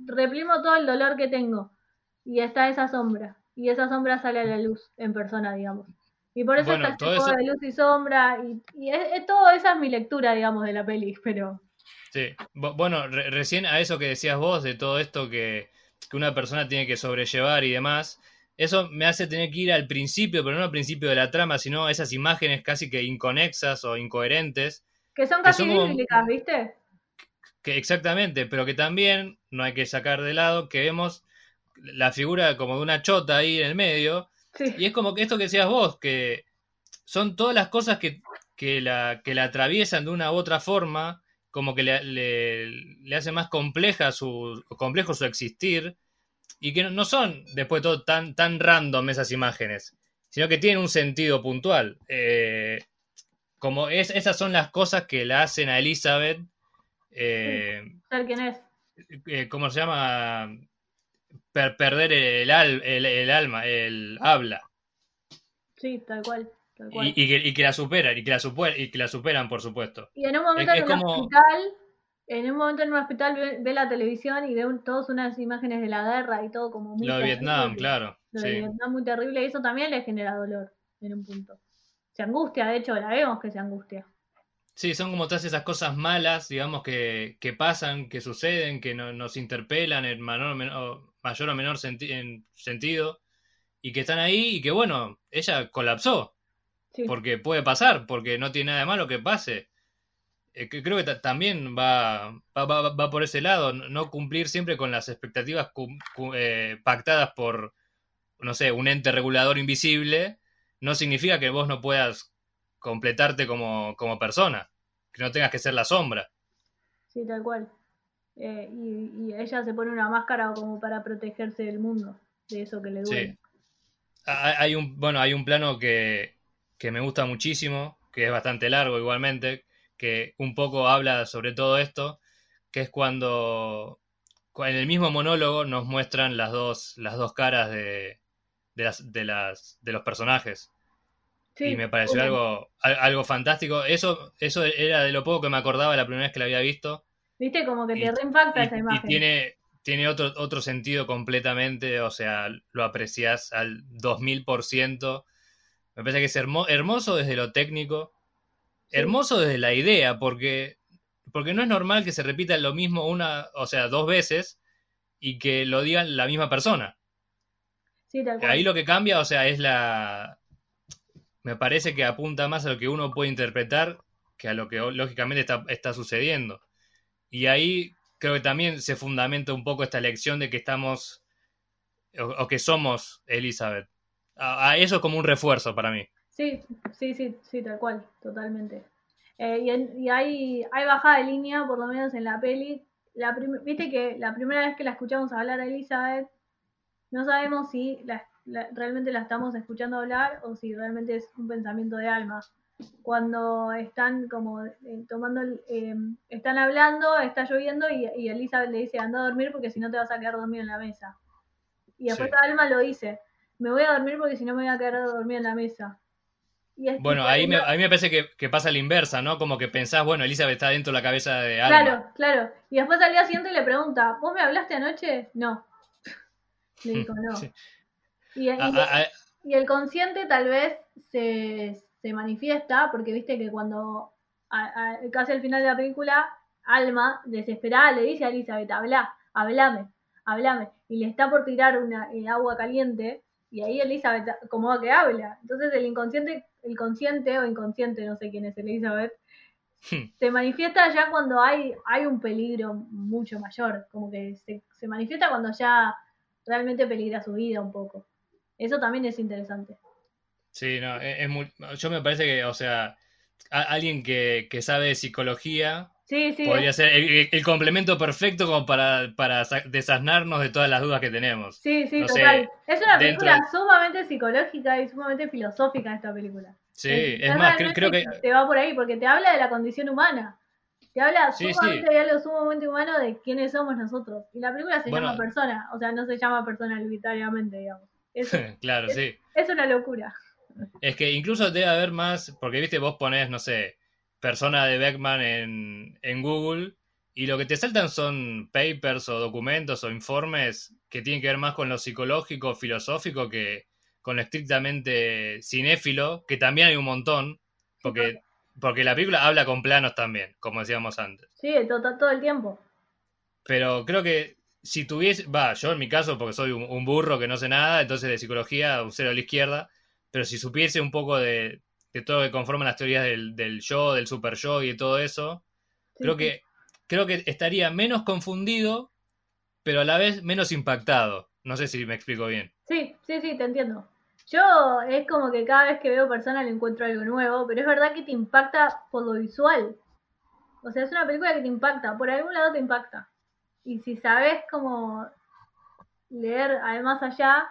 reprimo todo el dolor que tengo. Y está esa sombra. Y esa sombra sale a la luz en persona, digamos. Y por eso está el tipo de luz y sombra. Y, y es, todo esa es mi lectura, digamos, de la peli, pero Sí, bueno, recién a eso que decías vos, de todo esto que, una persona tiene que sobrellevar y demás, eso me hace tener que ir al principio, pero no al principio de la trama, sino a esas imágenes casi que inconexas o incoherentes. Que son casi bíblicas, ¿viste? Que, exactamente, pero que también no hay que sacar de lado que vemos la figura como de una chota ahí en el medio. Y es como que esto que decías vos, que son todas las cosas que, que, la, que la atraviesan de una u otra forma, como que le, le, hace más compleja su, complejo su existir y que no, son después todo tan, tan random esas imágenes, sino que tienen un sentido puntual. Eh, como es, esas son las cosas que la hacen a Elizabeth. Eh, quién es? Eh, ¿Cómo se llama? perder el, el, alma, el habla. Sí, tal cual. Y, que, la superan, y que la, y que la superan, por supuesto. Y en un momento en un hospital, en un momento en un hospital ve, la televisión y ve todas unas imágenes de la guerra y todo como muy Lo de Vietnam, claro. Lo de Vietnam muy terrible, y eso también le genera dolor en un punto. Se angustia, de hecho, la vemos que se angustia. Sí, son como todas esas cosas malas, digamos, que, que pasan, que suceden, que no, nos interpelan en mayor, mayor o menor sentido, y que están ahí y que, bueno, ella colapsó. Porque puede pasar, porque no tiene nada de malo que pase. Eh, creo que también va, va, por ese lado, no cumplir siempre con las expectativas eh, pactadas por, no sé, un ente regulador invisible, no significa que vos no puedas completarte como, como persona, que no tengas que ser la sombra. Sí, tal cual. Eh, y, ella se pone una máscara como para protegerse del mundo, de eso que le duele. Hay un, bueno, hay un plano que, que me gusta muchísimo, que es bastante largo igualmente, que un poco habla sobre todo esto, que es cuando en el mismo monólogo nos muestran las dos, las dos caras de, de, las, de, las, de los personajes. Y me pareció algo, algo fantástico. Eso, eso era de lo poco que me acordaba la primera vez que la había visto. Viste, como que te reimpacta esa imagen. Y tiene, tiene otro, otro sentido completamente, o sea, lo aprecias al 2000%. Me parece que es hermoso desde lo técnico, hermoso desde la idea, porque, porque no es normal que se repita lo mismo una, o sea, dos veces y que lo digan la misma persona. Ahí lo que cambia, o sea, es la... Me parece que apunta más a lo que uno puede interpretar que a lo que lógicamente está, sucediendo. Y ahí creo que también se fundamenta un poco esta lección de que estamos o, que somos Elizabeth. A, eso es como un refuerzo para mí. Sí, sí, sí, sí, tal cual, totalmente. Eh, y, hay, hay bajada de línea, por lo menos en la peli. La Viste que la primera vez que la escuchamos hablar a Elizabeth, no sabemos si realmente la estamos escuchando hablar o si realmente es un pensamiento de alma cuando están como eh, tomando, eh, están hablando, está lloviendo y, y, Elizabeth le dice anda a dormir porque si no te vas a quedar dormido en la mesa. Y después Alma lo dice, me voy a dormir porque si no me voy a quedar dormido en la mesa. bueno, ahí me, a mí me parece que, pasa la inversa, ¿no? Como que pensás, bueno, Elizabeth está dentro de la cabeza de Alma. Claro, claro. Y después al día siguiente le pregunta, ¿vos me hablaste anoche? No. Le dijo, no. Y, y el consciente tal vez se, se manifiesta, porque viste que cuando casi al final de la película, Alma, desesperada, le dice a Elizabeth, habla, hablame, hablame, y le está por tirar una eh, agua caliente, y ahí Elizabeth, como que habla. Entonces el inconsciente, el consciente o inconsciente, no sé quién es Elizabeth, hmm. se manifiesta ya cuando hay, hay un peligro mucho mayor, como que se, se manifiesta cuando ya realmente peligra su vida un poco. Eso también es interesante. Sí, no, es, muy, yo me parece que, o sea, alguien que, que sabe de psicología podría ser el, complemento perfecto como para, para desasnarnos de todas las dudas que tenemos. Sí, sí, total. es una película sumamente psicológica y sumamente filosófica esta película. Sí, es, más, creo, que... Te va por ahí, porque te habla de la condición humana. Te habla sumamente de algo sumamente humano de quiénes somos nosotros. Y la película se llama persona, o sea, no se llama persona arbitrariamente, digamos. claro, sí. Es una locura. Es que incluso debe haber más, porque viste, vos pones, no sé, persona de Beckman en, en Google y lo que te saltan son papers o documentos o informes que tienen que ver más con lo psicológico, filosófico, que con lo estrictamente cinéfilo, que también hay un montón, porque, porque la película habla con planos también, como decíamos antes. Sí, todo, todo el tiempo. Pero creo que si tuviese, va, yo en mi caso, porque soy un, burro que no sé nada, entonces de psicología, un cero a la izquierda, pero si supiese un poco de, todo lo que conforman las teorías del, del yo, del super yo y de todo eso, creo que creo que estaría menos confundido, pero a la vez menos impactado. No sé si me explico bien. Sí, sí, sí, te entiendo. Yo es como que cada vez que veo personas le encuentro algo nuevo, pero es verdad que te impacta por lo visual. O sea, es una película que te impacta, por algún lado te impacta. Y si sabes cómo leer además allá,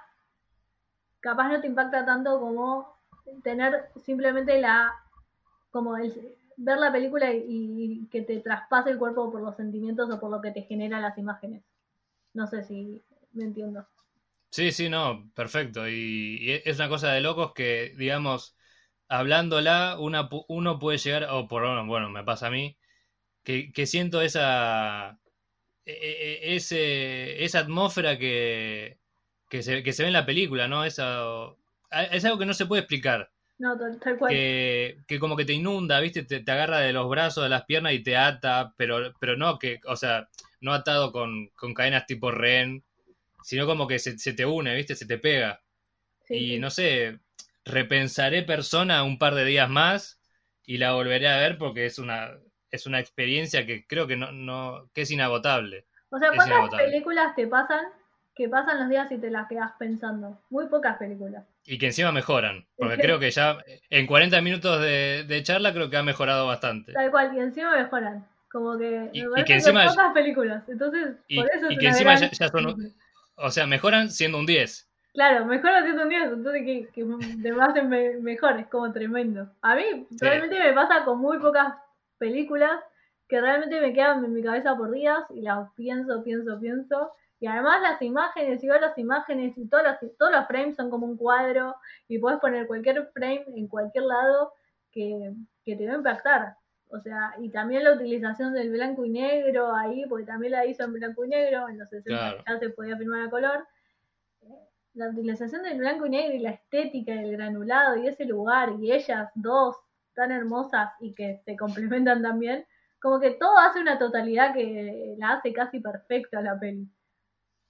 capaz no te impacta tanto como tener simplemente la como el, ver la película y, que te traspase el cuerpo por los sentimientos o por lo que te generan las imágenes. No sé si me entiendo. Sí, sí, no, perfecto. Y, es una cosa de locos que, digamos, hablándola, una, uno puede llegar, o por bueno, me pasa a mí, que, siento esa, e, e, e, ese, esa atmósfera que, que, se, que se ve en la película, ¿no? Esa, es algo que no se puede explicar. No, tal cual. Que, que como que te inunda, ¿viste? Te, agarra de los brazos, de las piernas y te ata, pero, pero no que, o sea, no atado con, con cadenas tipo rehén, sino como que se, se, te une, ¿viste? Se te pega. y no sé, repensaré persona un par de días más y la volveré a ver porque es una, es una experiencia que creo que no, no que es inagotable. O sea, ¿cuántas películas te pasan que pasan los días y te las quedas pensando? Muy pocas películas. Y que encima mejoran, porque creo que ya en 40 minutos de, charla creo que ha mejorado bastante. Tal cual, y encima mejoran. Como que y, que encima pocas películas, entonces y, por eso y que encima ya, son, o sea, mejoran siendo un 10. Claro, mejoran siendo un 10, entonces que, que de mejor, es como tremendo. A mí realmente me pasa con muy pocas películas que realmente me quedan en mi cabeza por días y las pienso, pienso, pienso y además las imágenes, y ver las imágenes y todos los, todos los frames son como un cuadro y puedes poner cualquier frame en cualquier lado que, te va a impactar. O sea, y también la utilización del blanco y negro ahí, porque también la hizo en blanco y negro, en los 60 ya se podía filmar a color. La utilización del blanco y negro y la estética del granulado y ese lugar y ellas dos tan hermosas y que se complementan también, como que todo hace una totalidad que la hace casi perfecta la peli.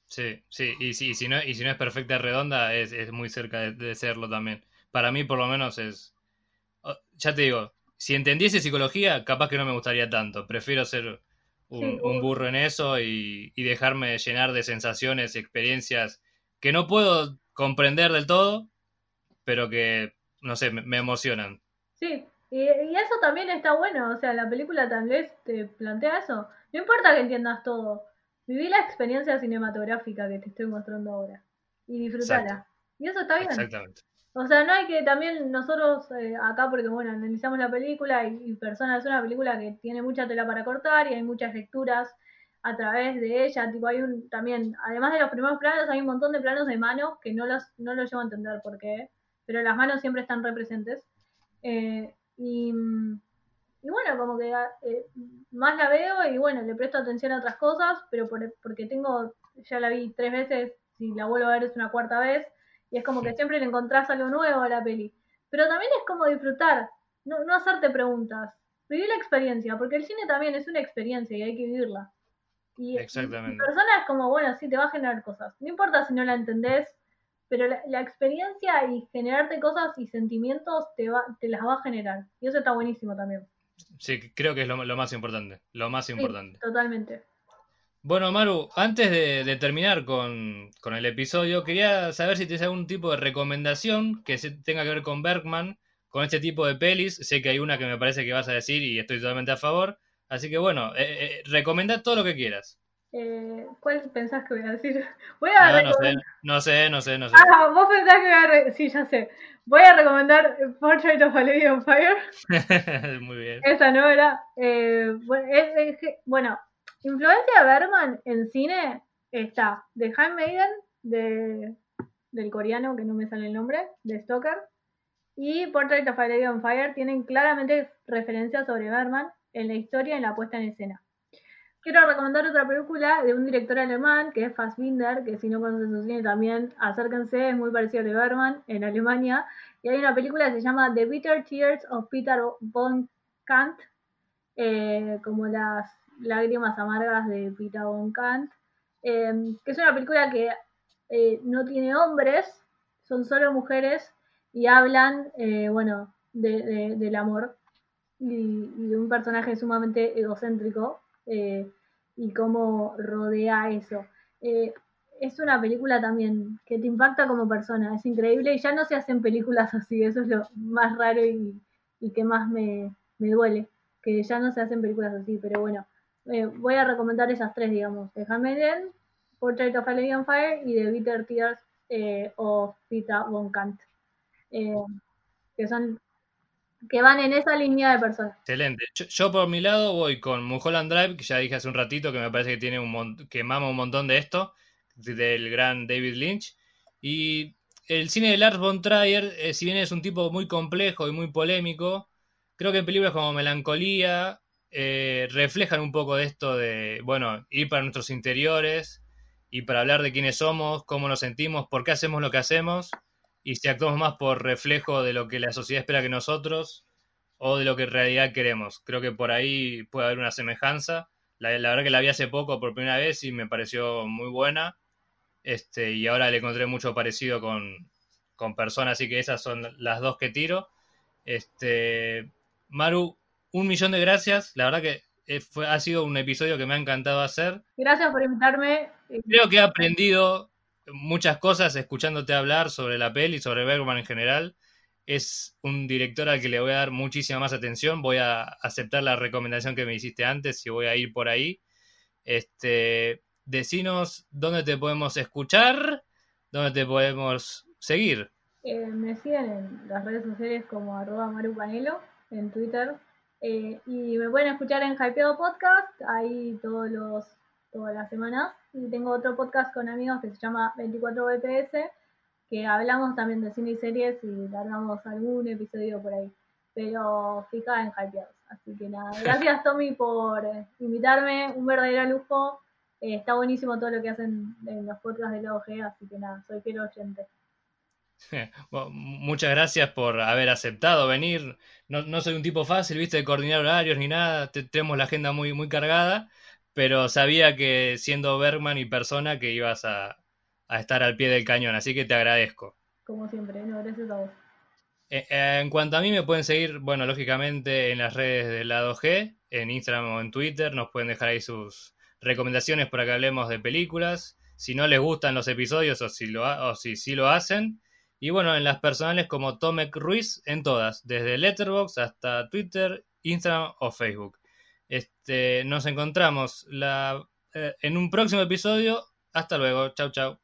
Sí, sí, y, sí, si, no, y si no es perfecta redonda, es, es muy cerca de, serlo también. Para mí, por lo menos, es. Ya te digo, si entendiese psicología, capaz que no me gustaría tanto. Prefiero ser un, burro en eso y, dejarme llenar de sensaciones y experiencias que no puedo comprender del todo, pero que, no sé, me, emocionan. Sí, y, y, eso también está bueno. O sea, la película también te plantea eso. No importa que entiendas todo Viví la experiencia cinematográfica que te estoy mostrando ahora y disfrutala. Y eso está bien. Exactamente. O sea, no hay que también nosotros eh, acá, porque bueno, analizamos la película y, Personas es una película que tiene mucha tela para cortar y hay muchas lecturas a través de ella. Tipo, hay un también, además de los primeros planos, hay un montón de planos de manos que no los, no los llevo a entender por qué, pero las manos siempre están representes. Eh, y mm, y bueno, como que eh, más la veo y bueno, le presto atención a otras cosas, pero porque tengo, ya la vi tres veces, si la vuelvo a ver es una cuarta vez, y es como que siempre le encontrás algo nuevo a la peli. Pero también es como disfrutar, no, no hacerte preguntas, vivir la experiencia, porque el cine también es una experiencia y hay que vivirla. Y, Exactamente. persona es como, bueno, sí, te va a generar cosas. No importa si no la entendés, pero la, experiencia y generarte cosas y sentimientos te, va, te las va a generar. Y eso está buenísimo también. Sí, creo que es lo, más importante. Lo más importante. totalmente. Bueno, Maru, antes de, terminar con, el episodio, quería saber si tienes algún tipo de recomendación que se tenga que ver con Bergman, con este tipo de pelis. Sé que hay una que me parece que vas a decir y estoy totalmente a favor. Así que bueno, eh, eh recomenda todo lo que quieras. Eh, ¿Cuál pensás que voy a decir? Voy a no, sé, no sé, no sé, no sé. Ah, vos pensás que voy a... Sí, ya sé. Voy a recomendar Portrait of a Lady on Fire. Muy bien. Esa no era. Eh, bueno, influencia de Berman en cine está The Handmaiden, de, del coreano, que no me sale el nombre, de Stoker, y Portrait of a Lady on Fire tienen claramente referencias sobre Berman en la historia y en la puesta en escena. Quiero recomendar otra película de un director alemán que es Fassbinder, que si no conocen su cine también acérquense, es muy parecido a de Berman en Alemania. Y hay una película que se llama The Bitter Tears of Peter von Kant, eh, como las lágrimas amargas de Peter von Kant. eh, que es una película que eh, no tiene hombres, son solo mujeres y hablan, eh, bueno, de, del amor y, de un personaje sumamente egocéntrico y cómo rodea eso. es una película también que te impacta como persona, es increíble y ya no se hacen películas así, eso es lo más raro y, que más me, me duele, que ya no se hacen películas así, pero bueno, eh, voy a recomendar esas tres, digamos, de Handmaiden, Portrait of a Lady on Fire y The Bitter Tears eh, of Pita Von Kant, eh, que son que van en esa línea de personas. Excelente. Yo, por mi lado voy con Mulholland Drive, que ya dije hace un ratito que me parece que tiene un que mama un montón de esto, del gran David Lynch. Y el cine de Lars von Trier, si bien es un tipo muy complejo y muy polémico, creo que en películas como Melancolía eh, reflejan un poco de esto de, bueno, ir para nuestros interiores y para hablar de quiénes somos, cómo nos sentimos, por qué hacemos lo que hacemos y si actuamos más por reflejo de lo que la sociedad espera que nosotros o de lo que en realidad queremos. Creo que por ahí puede haber una semejanza. La, verdad que la vi hace poco por primera vez y me pareció muy buena. Este, y ahora le encontré mucho parecido con, con personas, así que esas son las dos que tiro. Este, Maru, un millón de gracias. La verdad que eh, fue, ha sido un episodio que me ha encantado hacer. Gracias por invitarme. Creo que he aprendido muchas cosas escuchándote hablar sobre la peli, y sobre Bergman en general. Es un director al que le voy a dar muchísima más atención. Voy a aceptar la recomendación que me hiciste antes y voy a ir por ahí. Este, decinos dónde te podemos escuchar, dónde te podemos seguir. Eh, me siguen en las redes sociales como arroba marupanelo en Twitter eh, y me pueden escuchar en Hypeado Podcast, ahí todos los, todas las semanas. Y tengo otro podcast con amigos que se llama 24 BPS, que hablamos también de cine y series y largamos algún episodio por ahí. Pero fija en Hypeados. Así que nada, gracias Tommy por invitarme, un verdadero lujo. Eh, está buenísimo todo lo que hacen en los podcasts de la OG, así que nada, soy fiel oyente. muchas gracias por haber aceptado venir. No, soy un tipo fácil, viste, de coordinar horarios ni nada. tenemos la agenda muy, muy cargada, pero sabía que siendo Bergman y persona que ibas a, estar al pie del cañón, así que te agradezco. Como siempre, no, gracias a vos. Eh, eh, en cuanto a mí, me pueden seguir, bueno, lógicamente en las redes del lado G, en Instagram o en Twitter, nos pueden dejar ahí sus recomendaciones para que hablemos de películas. Si no les gustan los episodios o si lo, o si, si lo hacen, y bueno, en las personales como Tomek Ruiz, en todas, desde Letterboxd hasta Twitter, Instagram o Facebook. Este, nos encontramos la, eh, en un próximo episodio. Hasta luego. Chau, chau.